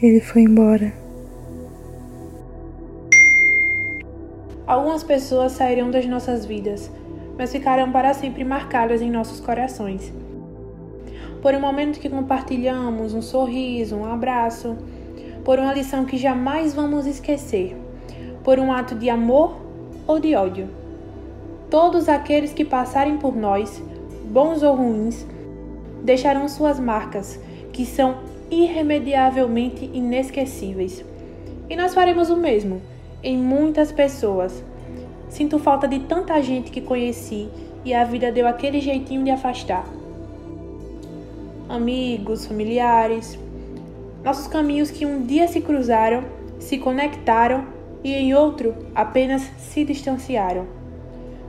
Ele foi embora. Algumas pessoas sairão das nossas vidas, mas ficarão para sempre marcadas em nossos corações. Por um momento que compartilhamos, um sorriso, um abraço, por uma lição que jamais vamos esquecer, por um ato de amor ou de ódio. Todos aqueles que passarem por nós, bons ou ruins, deixarão suas marcas, que são irremediavelmente inesquecíveis. E nós faremos o mesmo em muitas pessoas. Sinto falta de tanta gente que conheci e a vida deu aquele jeitinho de afastar. Amigos, familiares, nossos caminhos que um dia se cruzaram, se conectaram e em outro apenas se distanciaram.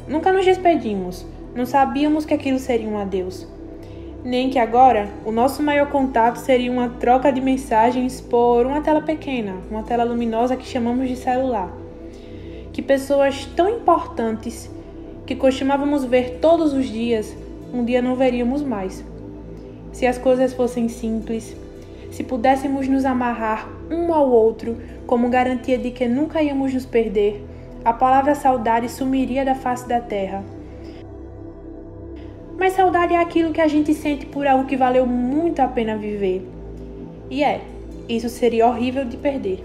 Nunca nos despedimos, não sabíamos que aquilo seria um adeus nem que agora o nosso maior contato seria uma troca de mensagens por uma tela pequena, uma tela luminosa que chamamos de celular. Que pessoas tão importantes que costumávamos ver todos os dias, um dia não veríamos mais. Se as coisas fossem simples, se pudéssemos nos amarrar um ao outro como garantia de que nunca íamos nos perder, a palavra saudade sumiria da face da terra mas saudade é aquilo que a gente sente por algo que valeu muito a pena viver. E é, isso seria horrível de perder.